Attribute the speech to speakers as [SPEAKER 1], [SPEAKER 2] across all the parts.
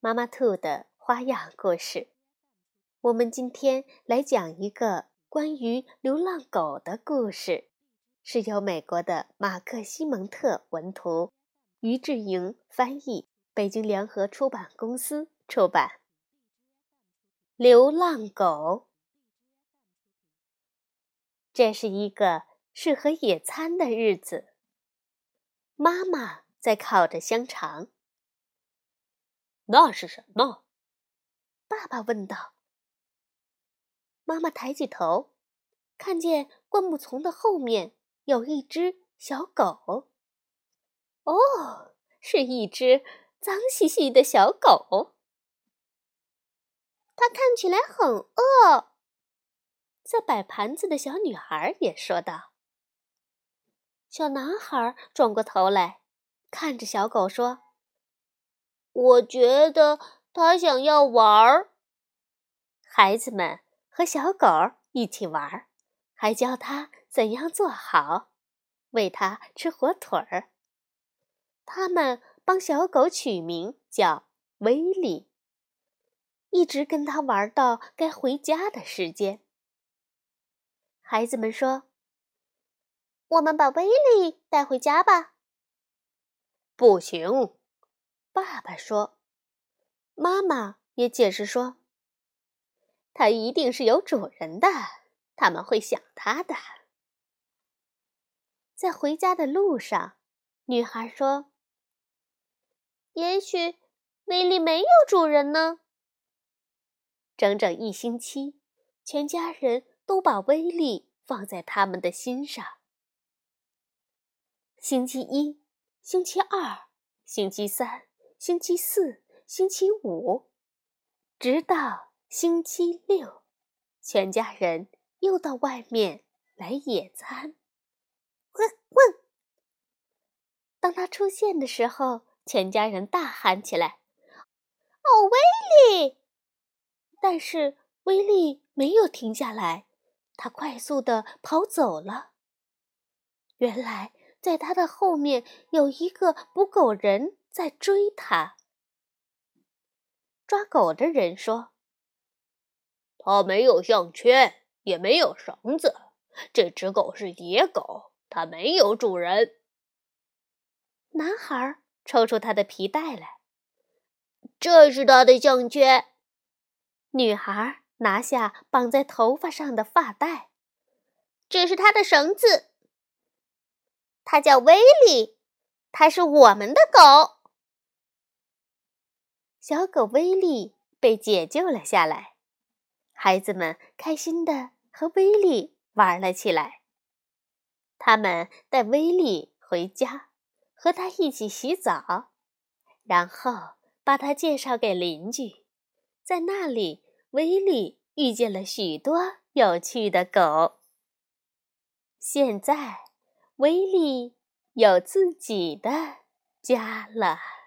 [SPEAKER 1] 妈妈兔的花样故事，我们今天来讲一个关于流浪狗的故事，是由美国的马克·西蒙特文图，于志莹翻译，北京联合出版公司出版。流浪狗，这是一个适合野餐的日子。妈妈在烤着香肠。
[SPEAKER 2] 那是什么？
[SPEAKER 1] 爸爸问道。妈妈抬起头，看见灌木丛的后面有一只小狗。哦，是一只脏兮兮的小狗。它看起来很饿。在摆盘子的小女孩也说道。小男孩转过头来，看着小狗说。我觉得他想要玩儿。孩子们和小狗一起玩儿，还教他怎样做好，喂他吃火腿儿。他们帮小狗取名叫威利，一直跟他玩到该回家的时间。孩子们说：“我们把威利带回家吧。”
[SPEAKER 2] 不行。
[SPEAKER 1] 爸爸说：“妈妈也解释说，它一定是有主人的，他们会想它的。”在回家的路上，女孩说：“也许威利没有主人呢。”整整一星期，全家人都把威利放在他们的心上。星期一，星期二，星期三。星期四、星期五，直到星期六，全家人又到外面来野餐。当他出现的时候，全家人大喊起来：“哦，威利！”但是威利没有停下来，他快速的跑走了。原来，在他的后面有一个捕狗人。在追他。抓狗的人说：“
[SPEAKER 2] 他没有项圈，也没有绳子。这只狗是野狗，它没有主人。”
[SPEAKER 1] 男孩抽出他的皮带来，
[SPEAKER 2] 这是他的项圈。
[SPEAKER 1] 女孩拿下绑在头发上的发带，这是他的绳子。他叫威利，他是我们的狗。小狗威利被解救了下来，孩子们开心的和威利玩了起来。他们带威利回家，和他一起洗澡，然后把他介绍给邻居。在那里，威利遇见了许多有趣的狗。现在，威利有自己的家了。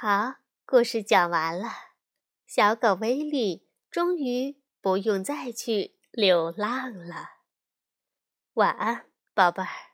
[SPEAKER 1] 好，故事讲完了，小狗威利终于不用再去流浪了。晚安，宝贝儿。